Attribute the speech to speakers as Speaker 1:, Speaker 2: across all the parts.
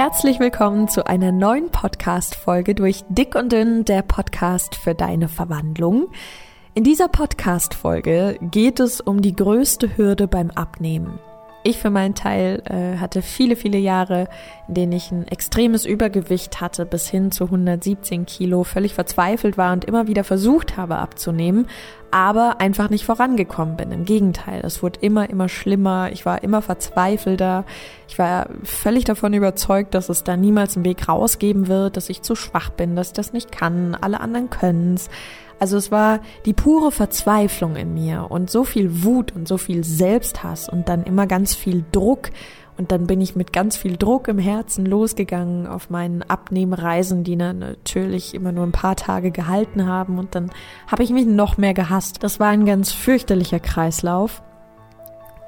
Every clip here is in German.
Speaker 1: Herzlich willkommen zu einer neuen Podcast-Folge durch Dick und Dünn, der Podcast für deine Verwandlung. In dieser Podcast-Folge geht es um die größte Hürde beim Abnehmen. Ich für meinen Teil äh, hatte viele, viele Jahre, in denen ich ein extremes Übergewicht hatte, bis hin zu 117 Kilo, völlig verzweifelt war und immer wieder versucht habe abzunehmen, aber einfach nicht vorangekommen bin. Im Gegenteil, es wurde immer, immer schlimmer. Ich war immer verzweifelter. Ich war völlig davon überzeugt, dass es da niemals einen Weg rausgeben wird, dass ich zu schwach bin, dass ich das nicht kann. Alle anderen können's. Also es war die pure Verzweiflung in mir und so viel Wut und so viel Selbsthass und dann immer ganz viel Druck. Und dann bin ich mit ganz viel Druck im Herzen losgegangen auf meinen Abnehmreisen, die natürlich immer nur ein paar Tage gehalten haben. Und dann habe ich mich noch mehr gehasst. Das war ein ganz fürchterlicher Kreislauf.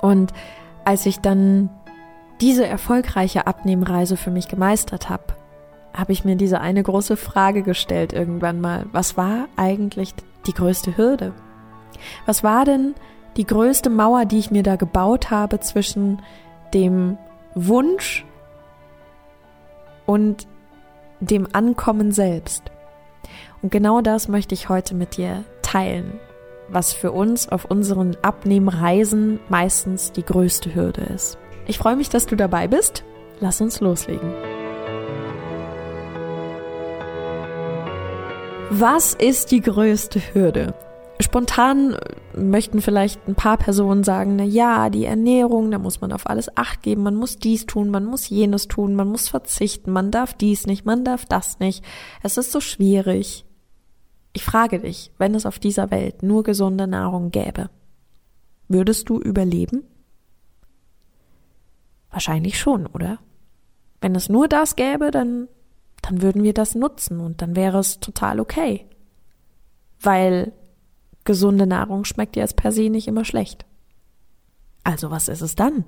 Speaker 1: Und als ich dann diese erfolgreiche Abnehmreise für mich gemeistert habe, habe ich mir diese eine große Frage gestellt irgendwann mal. Was war eigentlich die größte Hürde? Was war denn die größte Mauer, die ich mir da gebaut habe zwischen dem Wunsch und dem Ankommen selbst? Und genau das möchte ich heute mit dir teilen, was für uns auf unseren Abnehmreisen meistens die größte Hürde ist. Ich freue mich, dass du dabei bist. Lass uns loslegen. Was ist die größte Hürde? Spontan möchten vielleicht ein paar Personen sagen, na ja, die Ernährung, da muss man auf alles Acht geben, man muss dies tun, man muss jenes tun, man muss verzichten, man darf dies nicht, man darf das nicht. Es ist so schwierig. Ich frage dich, wenn es auf dieser Welt nur gesunde Nahrung gäbe, würdest du überleben? Wahrscheinlich schon, oder? Wenn es nur das gäbe, dann dann würden wir das nutzen und dann wäre es total okay. Weil gesunde Nahrung schmeckt ja per se nicht immer schlecht. Also was ist es dann?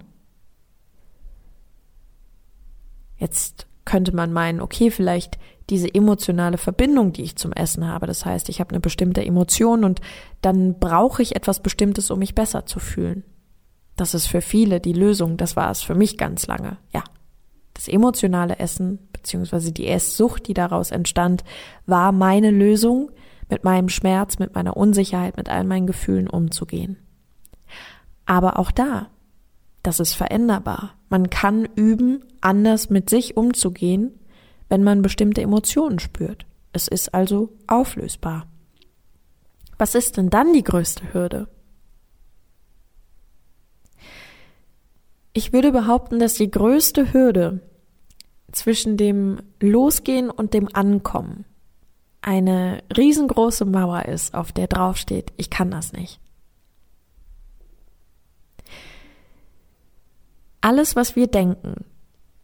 Speaker 1: Jetzt könnte man meinen, okay, vielleicht diese emotionale Verbindung, die ich zum Essen habe. Das heißt, ich habe eine bestimmte Emotion und dann brauche ich etwas Bestimmtes, um mich besser zu fühlen. Das ist für viele die Lösung. Das war es für mich ganz lange. Ja. Das emotionale Essen beziehungsweise die Esssucht, die daraus entstand, war meine Lösung, mit meinem Schmerz, mit meiner Unsicherheit, mit all meinen Gefühlen umzugehen. Aber auch da, das ist veränderbar. Man kann üben, anders mit sich umzugehen, wenn man bestimmte Emotionen spürt. Es ist also auflösbar. Was ist denn dann die größte Hürde? Ich würde behaupten, dass die größte Hürde zwischen dem Losgehen und dem Ankommen eine riesengroße Mauer ist, auf der draufsteht, ich kann das nicht. Alles, was wir denken,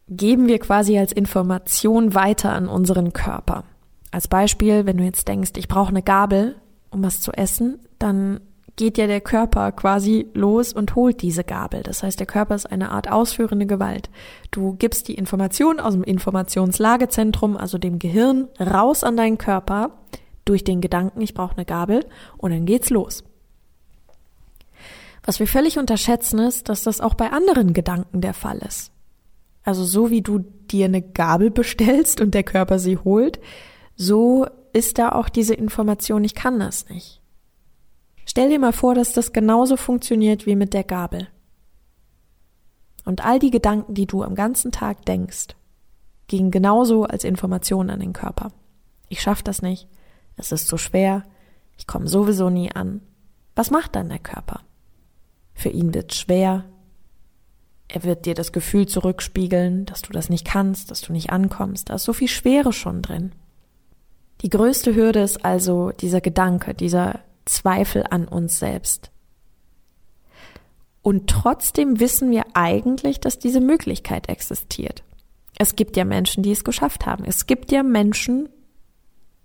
Speaker 1: geben wir quasi als Information weiter an unseren Körper. Als Beispiel, wenn du jetzt denkst, ich brauche eine Gabel, um was zu essen, dann geht ja der Körper quasi los und holt diese Gabel. Das heißt, der Körper ist eine Art ausführende Gewalt. Du gibst die Information aus dem Informationslagezentrum, also dem Gehirn, raus an deinen Körper durch den Gedanken, ich brauche eine Gabel und dann geht's los. Was wir völlig unterschätzen ist, dass das auch bei anderen Gedanken der Fall ist. Also so wie du dir eine Gabel bestellst und der Körper sie holt, so ist da auch diese Information, ich kann das nicht. Stell dir mal vor, dass das genauso funktioniert wie mit der Gabel. Und all die Gedanken, die du am ganzen Tag denkst, gingen genauso als Information an den Körper. Ich schaff das nicht, es ist zu schwer, ich komme sowieso nie an. Was macht dann der Körper? Für ihn wird schwer, er wird dir das Gefühl zurückspiegeln, dass du das nicht kannst, dass du nicht ankommst. Da ist so viel Schwere schon drin. Die größte Hürde ist also dieser Gedanke, dieser Zweifel an uns selbst. Und trotzdem wissen wir eigentlich, dass diese Möglichkeit existiert. Es gibt ja Menschen, die es geschafft haben. Es gibt ja Menschen,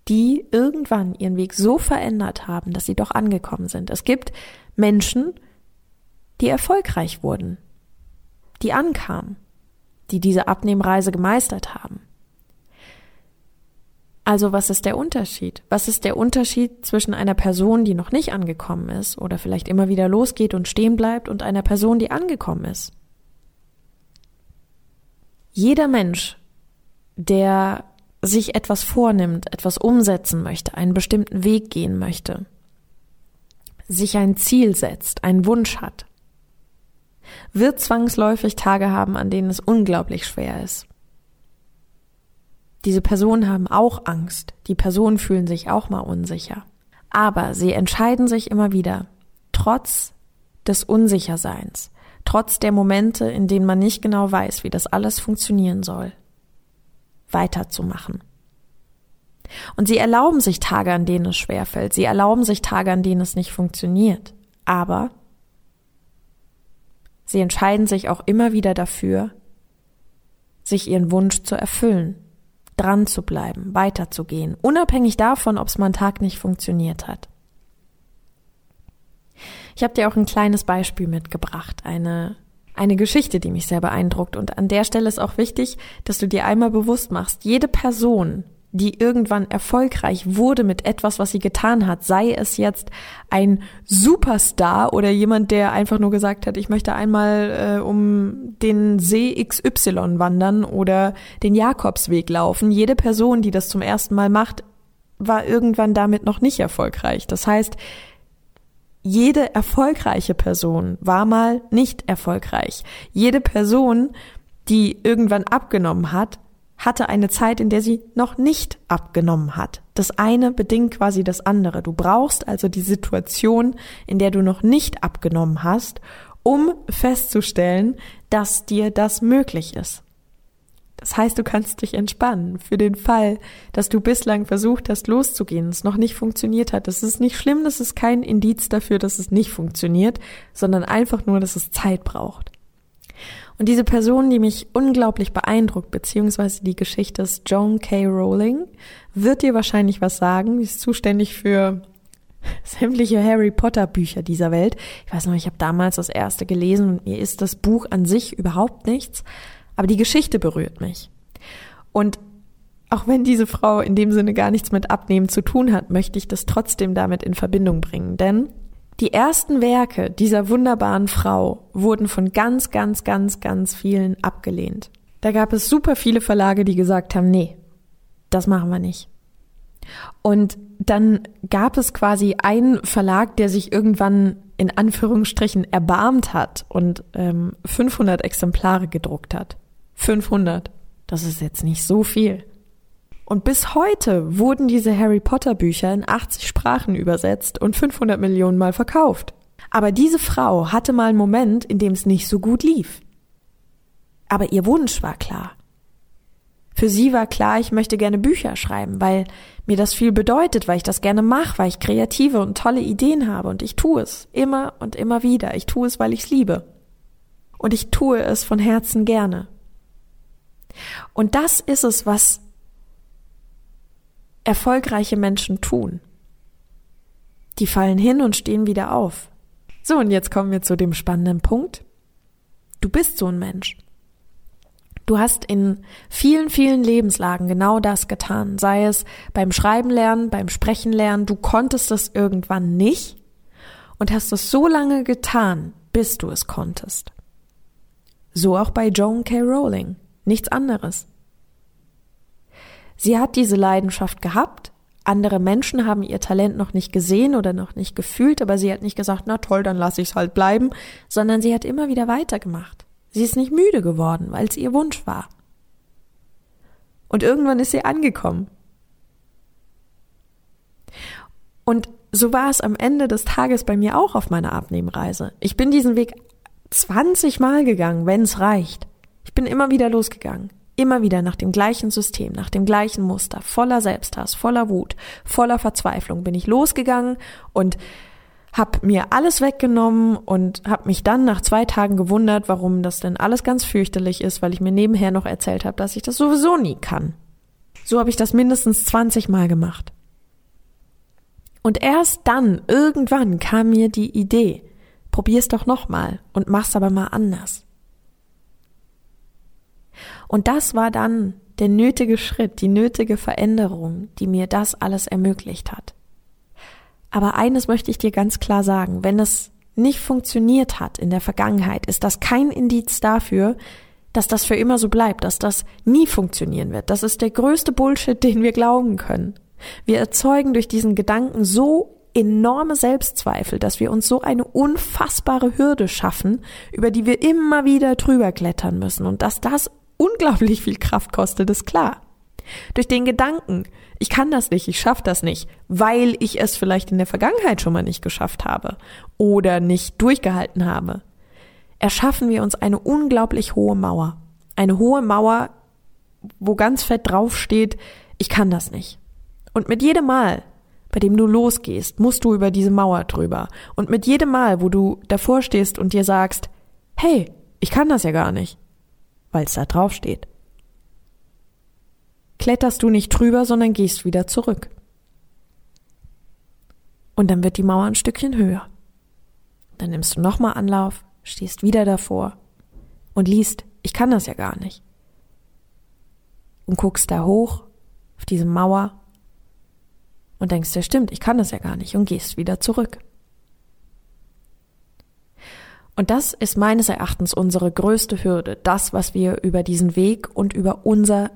Speaker 1: die irgendwann ihren Weg so verändert haben, dass sie doch angekommen sind. Es gibt Menschen, die erfolgreich wurden, die ankamen, die diese Abnehmreise gemeistert haben. Also was ist der Unterschied? Was ist der Unterschied zwischen einer Person, die noch nicht angekommen ist oder vielleicht immer wieder losgeht und stehen bleibt und einer Person, die angekommen ist? Jeder Mensch der sich etwas vornimmt, etwas umsetzen möchte, einen bestimmten Weg gehen möchte, sich ein Ziel setzt, einen Wunsch hat, wird zwangsläufig Tage haben, an denen es unglaublich schwer ist. Diese Personen haben auch Angst, die Personen fühlen sich auch mal unsicher. Aber sie entscheiden sich immer wieder, trotz des Unsicherseins, trotz der Momente, in denen man nicht genau weiß, wie das alles funktionieren soll, weiterzumachen. Und sie erlauben sich Tage, an denen es schwerfällt. Sie erlauben sich Tage, an denen es nicht funktioniert. Aber sie entscheiden sich auch immer wieder dafür, sich ihren Wunsch zu erfüllen, dran zu bleiben, weiterzugehen, unabhängig davon, ob es mal einen Tag nicht funktioniert hat. Ich habe dir auch ein kleines Beispiel mitgebracht, eine eine Geschichte, die mich sehr beeindruckt. Und an der Stelle ist auch wichtig, dass du dir einmal bewusst machst, jede Person, die irgendwann erfolgreich wurde mit etwas, was sie getan hat, sei es jetzt ein Superstar oder jemand, der einfach nur gesagt hat, ich möchte einmal äh, um den See XY wandern oder den Jakobsweg laufen. Jede Person, die das zum ersten Mal macht, war irgendwann damit noch nicht erfolgreich. Das heißt, jede erfolgreiche Person war mal nicht erfolgreich. Jede Person, die irgendwann abgenommen hat, hatte eine Zeit, in der sie noch nicht abgenommen hat. Das eine bedingt quasi das andere. Du brauchst also die Situation, in der du noch nicht abgenommen hast, um festzustellen, dass dir das möglich ist. Das heißt, du kannst dich entspannen für den Fall, dass du bislang versucht hast, loszugehen, es noch nicht funktioniert hat. Das ist nicht schlimm, das ist kein Indiz dafür, dass es nicht funktioniert, sondern einfach nur, dass es Zeit braucht. Und diese Person, die mich unglaublich beeindruckt, beziehungsweise die Geschichte ist Joan K. Rowling, wird dir wahrscheinlich was sagen. Sie ist zuständig für sämtliche Harry Potter Bücher dieser Welt. Ich weiß noch, ich habe damals das erste gelesen und mir ist das Buch an sich überhaupt nichts. Aber die Geschichte berührt mich. Und auch wenn diese Frau in dem Sinne gar nichts mit Abnehmen zu tun hat, möchte ich das trotzdem damit in Verbindung bringen. Denn die ersten Werke dieser wunderbaren Frau wurden von ganz, ganz, ganz, ganz vielen abgelehnt. Da gab es super viele Verlage, die gesagt haben, nee, das machen wir nicht. Und dann gab es quasi einen Verlag, der sich irgendwann in Anführungsstrichen erbarmt hat und ähm, 500 Exemplare gedruckt hat. 500. Das ist jetzt nicht so viel. Und bis heute wurden diese Harry Potter Bücher in 80 Sprachen übersetzt und 500 Millionen Mal verkauft. Aber diese Frau hatte mal einen Moment, in dem es nicht so gut lief. Aber ihr Wunsch war klar. Für sie war klar, ich möchte gerne Bücher schreiben, weil mir das viel bedeutet, weil ich das gerne mache, weil ich kreative und tolle Ideen habe und ich tue es immer und immer wieder. Ich tue es, weil ich es liebe. Und ich tue es von Herzen gerne. Und das ist es, was erfolgreiche Menschen tun. Die fallen hin und stehen wieder auf. So, und jetzt kommen wir zu dem spannenden Punkt. Du bist so ein Mensch. Du hast in vielen, vielen Lebenslagen genau das getan. Sei es beim Schreiben lernen, beim Sprechen lernen. Du konntest es irgendwann nicht und hast es so lange getan, bis du es konntest. So auch bei Joan K. Rowling. Nichts anderes. Sie hat diese Leidenschaft gehabt. Andere Menschen haben ihr Talent noch nicht gesehen oder noch nicht gefühlt, aber sie hat nicht gesagt, na toll, dann lasse ich es halt bleiben, sondern sie hat immer wieder weitergemacht. Sie ist nicht müde geworden, weil es ihr Wunsch war. Und irgendwann ist sie angekommen. Und so war es am Ende des Tages bei mir auch auf meiner Abnehmreise. Ich bin diesen Weg 20 Mal gegangen, wenn es reicht. Ich bin immer wieder losgegangen. Immer wieder nach dem gleichen System, nach dem gleichen Muster, voller Selbsthass, voller Wut, voller Verzweiflung bin ich losgegangen und hab mir alles weggenommen und hab mich dann nach zwei Tagen gewundert, warum das denn alles ganz fürchterlich ist, weil ich mir nebenher noch erzählt habe, dass ich das sowieso nie kann. So habe ich das mindestens 20 Mal gemacht. Und erst dann, irgendwann, kam mir die Idee, probier's doch nochmal und mach's aber mal anders. Und das war dann der nötige Schritt, die nötige Veränderung, die mir das alles ermöglicht hat. Aber eines möchte ich dir ganz klar sagen, wenn es nicht funktioniert hat in der Vergangenheit, ist das kein Indiz dafür, dass das für immer so bleibt, dass das nie funktionieren wird. Das ist der größte Bullshit, den wir glauben können. Wir erzeugen durch diesen Gedanken so enorme Selbstzweifel, dass wir uns so eine unfassbare Hürde schaffen, über die wir immer wieder drüber klettern müssen und dass das unglaublich viel Kraft kostet, ist klar. Durch den Gedanken, ich kann das nicht, ich schaffe das nicht, weil ich es vielleicht in der Vergangenheit schon mal nicht geschafft habe oder nicht durchgehalten habe, erschaffen wir uns eine unglaublich hohe Mauer. Eine hohe Mauer, wo ganz fett draufsteht, ich kann das nicht. Und mit jedem Mal, bei dem du losgehst, musst du über diese Mauer drüber. Und mit jedem Mal, wo du davor stehst und dir sagst, hey, ich kann das ja gar nicht, weil es da drauf steht, kletterst du nicht drüber, sondern gehst wieder zurück. Und dann wird die Mauer ein Stückchen höher. Dann nimmst du nochmal Anlauf, stehst wieder davor und liest, ich kann das ja gar nicht. Und guckst da hoch auf diese Mauer und denkst dir, stimmt, ich kann das ja gar nicht und gehst wieder zurück. Und das ist meines Erachtens unsere größte Hürde, das, was wir über diesen Weg und über unser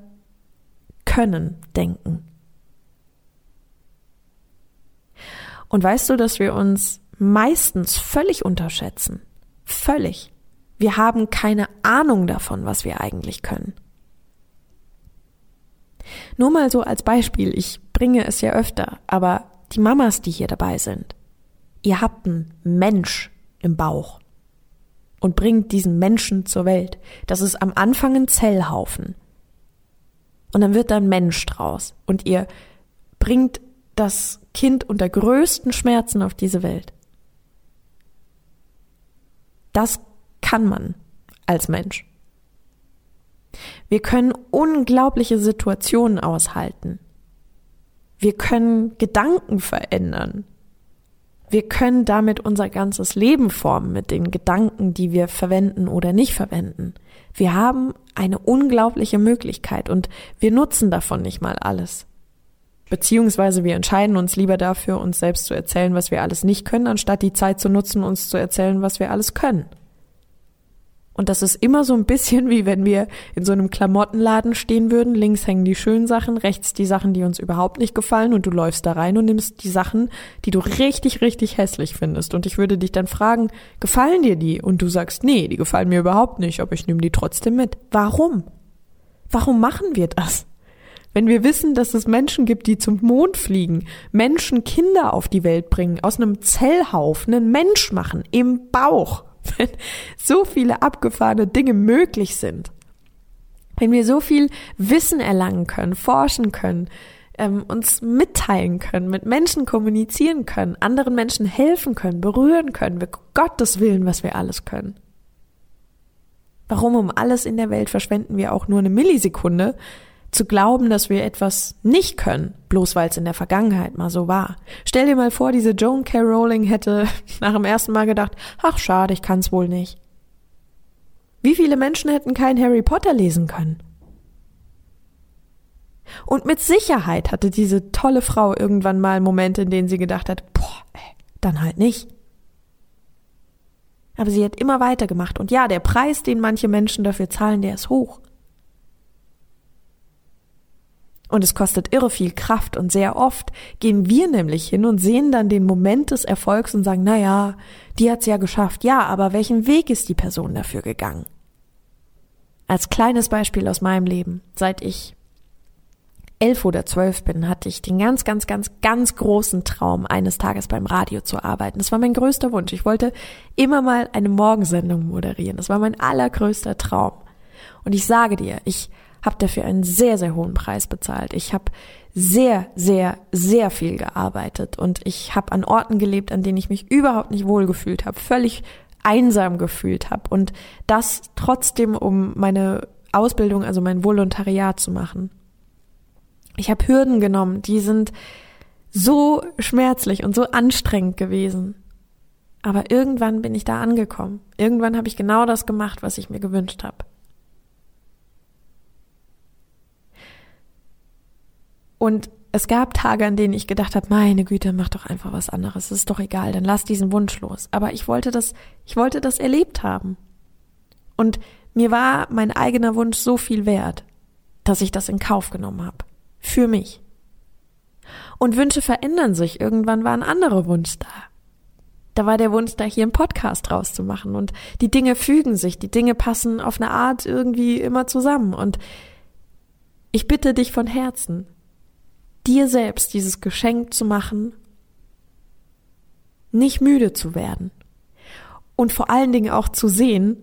Speaker 1: Können denken. Und weißt du, dass wir uns meistens völlig unterschätzen? Völlig. Wir haben keine Ahnung davon, was wir eigentlich können. Nur mal so als Beispiel, ich bringe es ja öfter, aber die Mamas, die hier dabei sind, ihr habt einen Mensch im Bauch und bringt diesen Menschen zur Welt. Das ist am Anfang ein Zellhaufen. Und dann wird da ein Mensch draus. Und ihr bringt das Kind unter größten Schmerzen auf diese Welt. Das kann man als Mensch. Wir können unglaubliche Situationen aushalten. Wir können Gedanken verändern. Wir können damit unser ganzes Leben formen mit den Gedanken, die wir verwenden oder nicht verwenden. Wir haben eine unglaubliche Möglichkeit und wir nutzen davon nicht mal alles. Beziehungsweise wir entscheiden uns lieber dafür, uns selbst zu erzählen, was wir alles nicht können, anstatt die Zeit zu nutzen, uns zu erzählen, was wir alles können. Und das ist immer so ein bisschen wie wenn wir in so einem Klamottenladen stehen würden. Links hängen die schönen Sachen, rechts die Sachen, die uns überhaupt nicht gefallen und du läufst da rein und nimmst die Sachen, die du richtig, richtig hässlich findest. Und ich würde dich dann fragen, gefallen dir die? Und du sagst, nee, die gefallen mir überhaupt nicht, aber ich nehme die trotzdem mit. Warum? Warum machen wir das? Wenn wir wissen, dass es Menschen gibt, die zum Mond fliegen, Menschen Kinder auf die Welt bringen, aus einem Zellhaufen einen Mensch machen, im Bauch, wenn so viele abgefahrene Dinge möglich sind, wenn wir so viel Wissen erlangen können, forschen können, ähm, uns mitteilen können, mit Menschen kommunizieren können, anderen Menschen helfen können, berühren können, wir Gottes Willen, was wir alles können. Warum um alles in der Welt verschwenden wir auch nur eine Millisekunde, zu glauben, dass wir etwas nicht können, bloß weil es in der Vergangenheit mal so war. Stell dir mal vor, diese Joan K. Rowling hätte nach dem ersten Mal gedacht, ach schade, ich kann's wohl nicht. Wie viele Menschen hätten kein Harry Potter lesen können? Und mit Sicherheit hatte diese tolle Frau irgendwann mal Momente, in denen sie gedacht hat, boah, ey, dann halt nicht. Aber sie hat immer weitergemacht. Und ja, der Preis, den manche Menschen dafür zahlen, der ist hoch. Und es kostet irre viel Kraft und sehr oft gehen wir nämlich hin und sehen dann den Moment des Erfolgs und sagen, na ja, die hat's ja geschafft. Ja, aber welchen Weg ist die Person dafür gegangen? Als kleines Beispiel aus meinem Leben, seit ich elf oder zwölf bin, hatte ich den ganz, ganz, ganz, ganz großen Traum, eines Tages beim Radio zu arbeiten. Das war mein größter Wunsch. Ich wollte immer mal eine Morgensendung moderieren. Das war mein allergrößter Traum. Und ich sage dir, ich habe dafür einen sehr, sehr hohen Preis bezahlt. Ich habe sehr, sehr, sehr viel gearbeitet und ich habe an Orten gelebt, an denen ich mich überhaupt nicht wohlgefühlt habe, völlig einsam gefühlt habe und das trotzdem, um meine Ausbildung, also mein Volontariat zu machen. Ich habe Hürden genommen, die sind so schmerzlich und so anstrengend gewesen. Aber irgendwann bin ich da angekommen. Irgendwann habe ich genau das gemacht, was ich mir gewünscht habe. Und es gab Tage, an denen ich gedacht habe, meine Güte, mach doch einfach was anderes, es ist doch egal, dann lass diesen Wunsch los. Aber ich wollte das, ich wollte das erlebt haben. Und mir war mein eigener Wunsch so viel wert, dass ich das in Kauf genommen habe. Für mich. Und Wünsche verändern sich. Irgendwann war ein anderer Wunsch da. Da war der Wunsch da, hier einen Podcast rauszumachen. Und die Dinge fügen sich, die Dinge passen auf eine Art irgendwie immer zusammen. Und ich bitte dich von Herzen, dir selbst dieses Geschenk zu machen, nicht müde zu werden. Und vor allen Dingen auch zu sehen,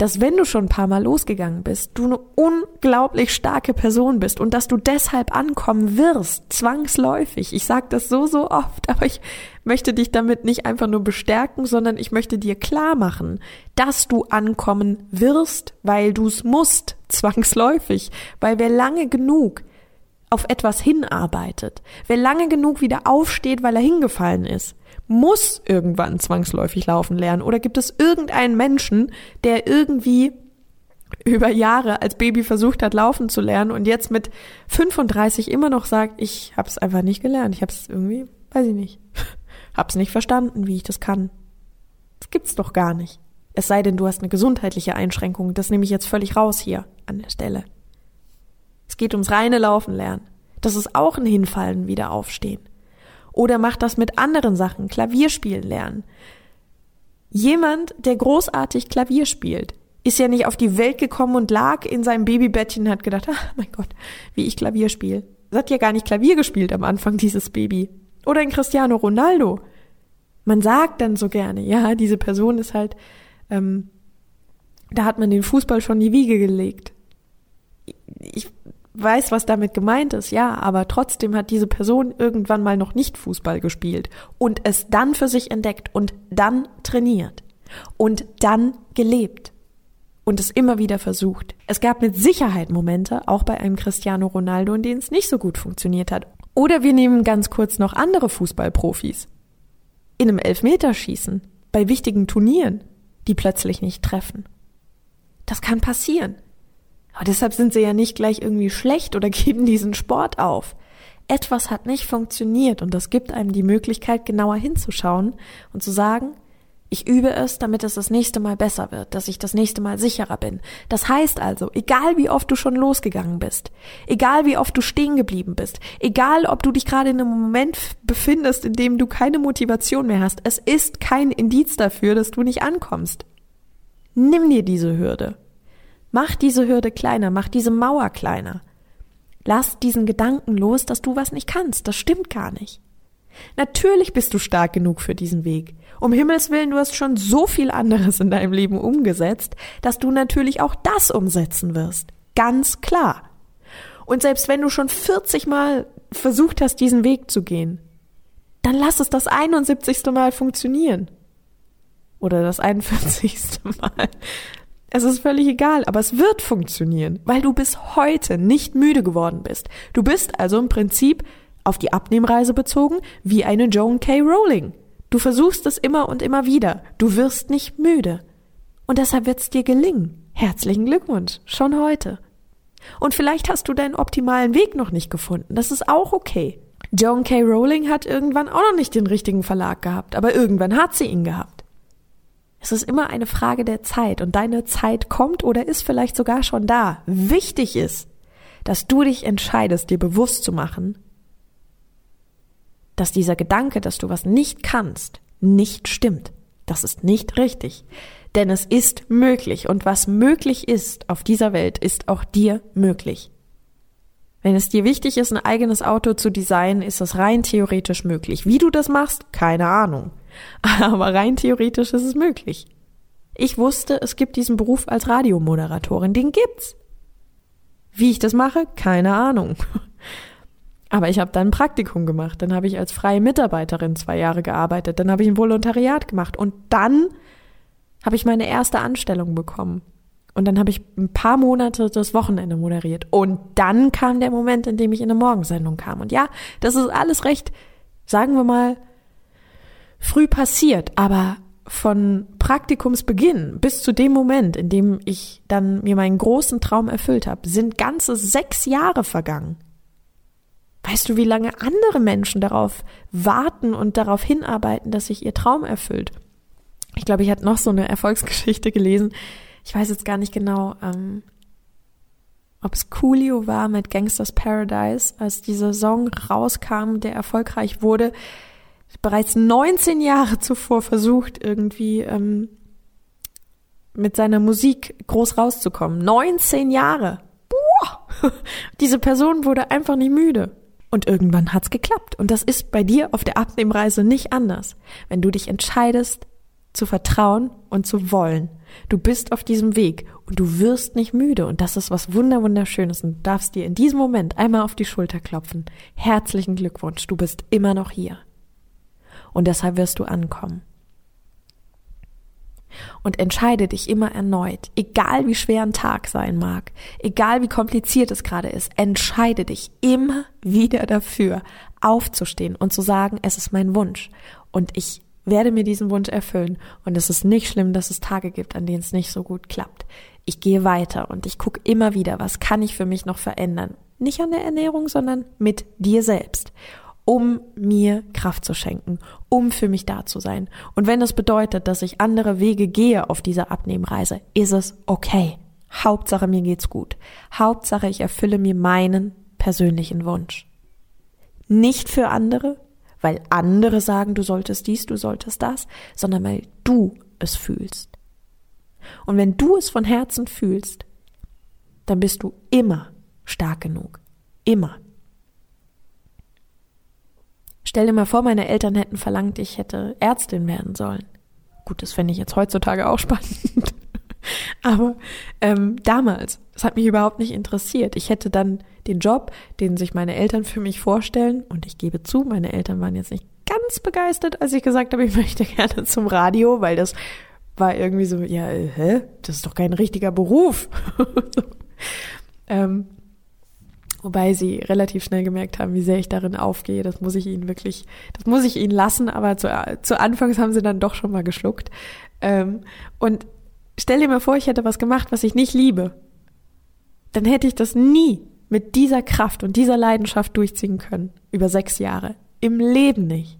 Speaker 1: dass wenn du schon ein paar Mal losgegangen bist, du eine unglaublich starke Person bist und dass du deshalb ankommen wirst, zwangsläufig. Ich sage das so, so oft, aber ich möchte dich damit nicht einfach nur bestärken, sondern ich möchte dir klar machen, dass du ankommen wirst, weil du es musst, zwangsläufig, weil wer lange genug auf etwas hinarbeitet, wer lange genug wieder aufsteht, weil er hingefallen ist, muss irgendwann zwangsläufig laufen lernen? Oder gibt es irgendeinen Menschen, der irgendwie über Jahre als Baby versucht hat, laufen zu lernen und jetzt mit 35 immer noch sagt, ich habe es einfach nicht gelernt. Ich habe es irgendwie, weiß ich nicht, hab's nicht verstanden, wie ich das kann. Das gibt's doch gar nicht. Es sei denn, du hast eine gesundheitliche Einschränkung. Das nehme ich jetzt völlig raus hier an der Stelle. Es geht ums reine Laufen lernen. Das ist auch ein Hinfallen, wieder aufstehen. Oder mach das mit anderen Sachen, Klavierspielen lernen. Jemand, der großartig Klavier spielt, ist ja nicht auf die Welt gekommen und lag in seinem Babybettchen und hat gedacht, ah, mein Gott, wie ich Klavier spiele. Es hat ja gar nicht Klavier gespielt am Anfang, dieses Baby. Oder ein Cristiano Ronaldo. Man sagt dann so gerne, ja, diese Person ist halt, ähm, da hat man den Fußball schon in die Wiege gelegt. Ich weiß, was damit gemeint ist, ja, aber trotzdem hat diese Person irgendwann mal noch nicht Fußball gespielt und es dann für sich entdeckt und dann trainiert und dann gelebt und es immer wieder versucht. Es gab mit Sicherheit Momente, auch bei einem Cristiano Ronaldo, in denen es nicht so gut funktioniert hat. Oder wir nehmen ganz kurz noch andere Fußballprofis. In einem Elfmeterschießen, bei wichtigen Turnieren, die plötzlich nicht treffen. Das kann passieren. Aber deshalb sind sie ja nicht gleich irgendwie schlecht oder geben diesen Sport auf. Etwas hat nicht funktioniert und das gibt einem die Möglichkeit, genauer hinzuschauen und zu sagen, ich übe es, damit es das nächste Mal besser wird, dass ich das nächste Mal sicherer bin. Das heißt also, egal wie oft du schon losgegangen bist, egal wie oft du stehen geblieben bist, egal ob du dich gerade in einem Moment befindest, in dem du keine Motivation mehr hast, es ist kein Indiz dafür, dass du nicht ankommst. Nimm dir diese Hürde Mach diese Hürde kleiner, mach diese Mauer kleiner. Lass diesen Gedanken los, dass du was nicht kannst. Das stimmt gar nicht. Natürlich bist du stark genug für diesen Weg. Um Himmels willen, du hast schon so viel anderes in deinem Leben umgesetzt, dass du natürlich auch das umsetzen wirst. Ganz klar. Und selbst wenn du schon 40 Mal versucht hast, diesen Weg zu gehen, dann lass es das 71. Mal funktionieren. Oder das 41. Mal. Es ist völlig egal, aber es wird funktionieren, weil du bis heute nicht müde geworden bist. Du bist also im Prinzip auf die Abnehmreise bezogen wie eine Joan K. Rowling. Du versuchst es immer und immer wieder. Du wirst nicht müde. Und deshalb wird es dir gelingen. Herzlichen Glückwunsch, schon heute. Und vielleicht hast du deinen optimalen Weg noch nicht gefunden. Das ist auch okay. Joan K. Rowling hat irgendwann auch noch nicht den richtigen Verlag gehabt, aber irgendwann hat sie ihn gehabt. Es ist immer eine Frage der Zeit und deine Zeit kommt oder ist vielleicht sogar schon da. Wichtig ist, dass du dich entscheidest, dir bewusst zu machen, dass dieser Gedanke, dass du was nicht kannst, nicht stimmt. Das ist nicht richtig. Denn es ist möglich und was möglich ist auf dieser Welt, ist auch dir möglich. Wenn es dir wichtig ist, ein eigenes Auto zu designen, ist das rein theoretisch möglich. Wie du das machst, keine Ahnung. Aber rein theoretisch ist es möglich. Ich wusste, es gibt diesen Beruf als Radiomoderatorin. Den gibt's. Wie ich das mache, keine Ahnung. Aber ich habe dann ein Praktikum gemacht. Dann habe ich als freie Mitarbeiterin zwei Jahre gearbeitet. Dann habe ich ein Volontariat gemacht. Und dann habe ich meine erste Anstellung bekommen. Und dann habe ich ein paar Monate das Wochenende moderiert. Und dann kam der Moment, in dem ich in eine Morgensendung kam. Und ja, das ist alles recht, sagen wir mal, früh passiert, aber von Praktikumsbeginn bis zu dem Moment, in dem ich dann mir meinen großen Traum erfüllt habe, sind ganze sechs Jahre vergangen. Weißt du, wie lange andere Menschen darauf warten und darauf hinarbeiten, dass sich ihr Traum erfüllt? Ich glaube, ich hatte noch so eine Erfolgsgeschichte gelesen. ich weiß jetzt gar nicht genau, ähm, ob es Coolio war mit Gangsters Paradise, als dieser Song rauskam, der erfolgreich wurde, bereits 19 Jahre zuvor versucht, irgendwie ähm, mit seiner Musik groß rauszukommen. 19 Jahre. Boah! Diese Person wurde einfach nicht müde. Und irgendwann hat's geklappt. Und das ist bei dir auf der Abnehmreise nicht anders. Wenn du dich entscheidest, zu vertrauen und zu wollen. Du bist auf diesem Weg und du wirst nicht müde und das ist was wunder wunderschönes und du darfst dir in diesem Moment einmal auf die Schulter klopfen. Herzlichen Glückwunsch, du bist immer noch hier. Und deshalb wirst du ankommen. Und entscheide dich immer erneut, egal wie schwer ein Tag sein mag, egal wie kompliziert es gerade ist, entscheide dich immer wieder dafür, aufzustehen und zu sagen, es ist mein Wunsch und ich werde mir diesen Wunsch erfüllen und es ist nicht schlimm, dass es Tage gibt, an denen es nicht so gut klappt. Ich gehe weiter und ich gucke immer wieder, was kann ich für mich noch verändern. Nicht an der Ernährung, sondern mit dir selbst, um mir Kraft zu schenken, um für mich da zu sein. Und wenn es bedeutet, dass ich andere Wege gehe auf dieser Abnehmreise, ist es okay. Hauptsache mir geht's gut. Hauptsache ich erfülle mir meinen persönlichen Wunsch. Nicht für andere, weil andere sagen, du solltest dies, du solltest das, sondern weil du es fühlst. Und wenn du es von Herzen fühlst, dann bist du immer stark genug. Immer. Stell dir mal vor, meine Eltern hätten verlangt, ich hätte Ärztin werden sollen. Gut, das fände ich jetzt heutzutage auch spannend. Aber ähm, damals, das hat mich überhaupt nicht interessiert. Ich hätte dann den Job, den sich meine Eltern für mich vorstellen, und ich gebe zu, meine Eltern waren jetzt nicht ganz begeistert, als ich gesagt habe, ich möchte gerne zum Radio, weil das war irgendwie so, ja, äh, hä? Das ist doch kein richtiger Beruf. ähm, wobei sie relativ schnell gemerkt haben, wie sehr ich darin aufgehe. Das muss ich ihnen wirklich, das muss ich ihnen lassen, aber zu, zu Anfangs haben sie dann doch schon mal geschluckt. Ähm, und Stell dir mal vor, ich hätte was gemacht, was ich nicht liebe. Dann hätte ich das nie mit dieser Kraft und dieser Leidenschaft durchziehen können. Über sechs Jahre. Im Leben nicht.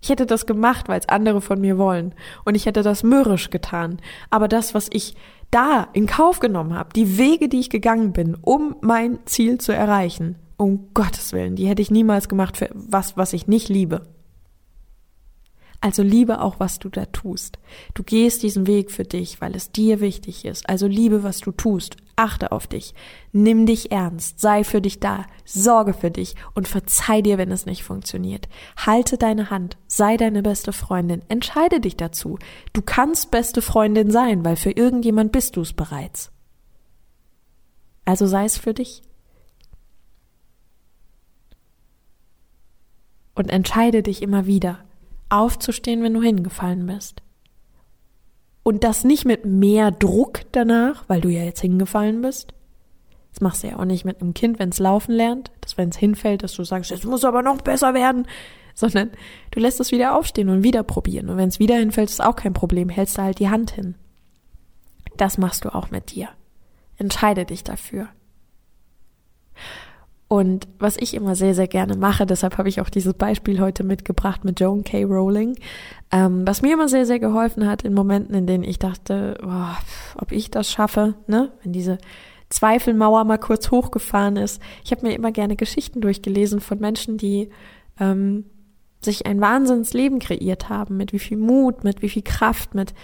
Speaker 1: Ich hätte das gemacht, weil es andere von mir wollen. Und ich hätte das mürrisch getan. Aber das, was ich da in Kauf genommen habe, die Wege, die ich gegangen bin, um mein Ziel zu erreichen, um Gottes Willen, die hätte ich niemals gemacht für was, was ich nicht liebe. Also liebe auch, was du da tust. Du gehst diesen Weg für dich, weil es dir wichtig ist. Also liebe, was du tust. Achte auf dich. Nimm dich ernst. Sei für dich da. Sorge für dich und verzeih dir, wenn es nicht funktioniert. Halte deine Hand. Sei deine beste Freundin. Entscheide dich dazu. Du kannst beste Freundin sein, weil für irgendjemand bist du es bereits. Also sei es für dich. Und entscheide dich immer wieder aufzustehen, wenn du hingefallen bist. Und das nicht mit mehr Druck danach, weil du ja jetzt hingefallen bist. Das machst du ja auch nicht mit einem Kind, wenn es laufen lernt, dass wenn es hinfällt, dass du sagst, jetzt muss aber noch besser werden, sondern du lässt es wieder aufstehen und wieder probieren. Und wenn es wieder hinfällt, ist auch kein Problem, hältst du halt die Hand hin. Das machst du auch mit dir. Entscheide dich dafür. Und was ich immer sehr, sehr gerne mache, deshalb habe ich auch dieses Beispiel heute mitgebracht mit Joan K. Rowling, ähm, was mir immer sehr, sehr geholfen hat in Momenten, in denen ich dachte, boah, ob ich das schaffe, ne? Wenn diese Zweifelmauer mal kurz hochgefahren ist. Ich habe mir immer gerne Geschichten durchgelesen von Menschen, die ähm, sich ein Wahnsinnsleben kreiert haben, mit wie viel Mut, mit wie viel Kraft, mit,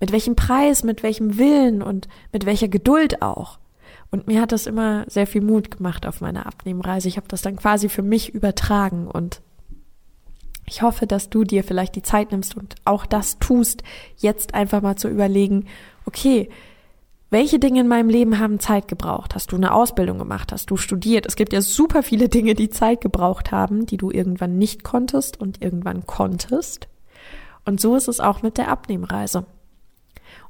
Speaker 1: mit welchem Preis, mit welchem Willen und mit welcher Geduld auch. Und mir hat das immer sehr viel Mut gemacht auf meiner Abnehmreise. Ich habe das dann quasi für mich übertragen und ich hoffe, dass du dir vielleicht die Zeit nimmst und auch das tust, jetzt einfach mal zu überlegen, okay, welche Dinge in meinem Leben haben Zeit gebraucht? Hast du eine Ausbildung gemacht? Hast du studiert? Es gibt ja super viele Dinge, die Zeit gebraucht haben, die du irgendwann nicht konntest und irgendwann konntest. Und so ist es auch mit der Abnehmreise.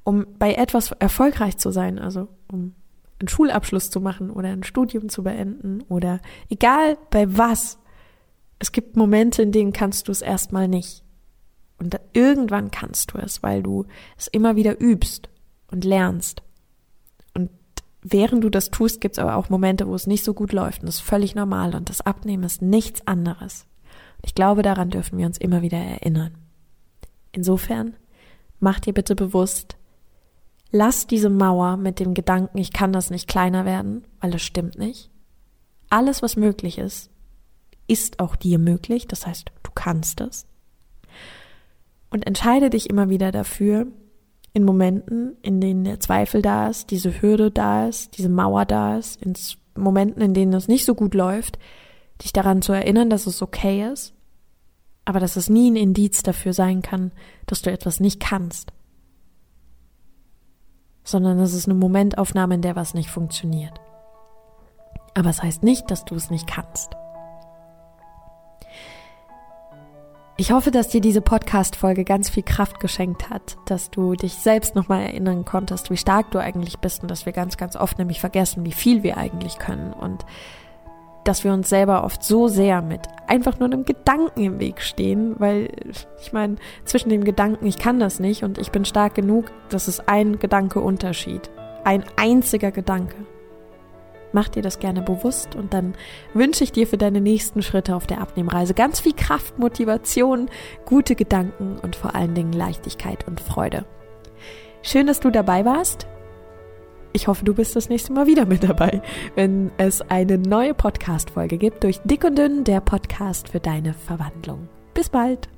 Speaker 1: Um bei etwas erfolgreich zu sein, also um einen Schulabschluss zu machen oder ein Studium zu beenden oder egal bei was. Es gibt Momente, in denen kannst du es erstmal nicht. Und irgendwann kannst du es, weil du es immer wieder übst und lernst. Und während du das tust, gibt es aber auch Momente, wo es nicht so gut läuft. Und das ist völlig normal. Und das Abnehmen ist nichts anderes. Ich glaube, daran dürfen wir uns immer wieder erinnern. Insofern, mach dir bitte bewusst, Lass diese Mauer mit dem Gedanken, ich kann das nicht kleiner werden, weil es stimmt nicht. Alles, was möglich ist, ist auch dir möglich. Das heißt, du kannst es. Und entscheide dich immer wieder dafür, in Momenten, in denen der Zweifel da ist, diese Hürde da ist, diese Mauer da ist, in Momenten, in denen es nicht so gut läuft, dich daran zu erinnern, dass es okay ist, aber dass es nie ein Indiz dafür sein kann, dass du etwas nicht kannst, sondern es ist eine Momentaufnahme, in der was nicht funktioniert. Aber es heißt nicht, dass du es nicht kannst. Ich hoffe, dass dir diese Podcast-Folge ganz viel Kraft geschenkt hat, dass du dich selbst nochmal erinnern konntest, wie stark du eigentlich bist und dass wir ganz, ganz oft nämlich vergessen, wie viel wir eigentlich können und dass wir uns selber oft so sehr mit einfach nur einem Gedanken im Weg stehen, weil ich meine, zwischen dem Gedanken, ich kann das nicht und ich bin stark genug, das ist ein Gedanke Unterschied. Ein einziger Gedanke. Mach dir das gerne bewusst und dann wünsche ich dir für deine nächsten Schritte auf der Abnehmreise ganz viel Kraft, Motivation, gute Gedanken und vor allen Dingen Leichtigkeit und Freude. Schön, dass du dabei warst. Ich hoffe, du bist das nächste Mal wieder mit dabei, wenn es eine neue Podcast-Folge gibt durch Dick und Dünn, der Podcast für deine Verwandlung. Bis bald!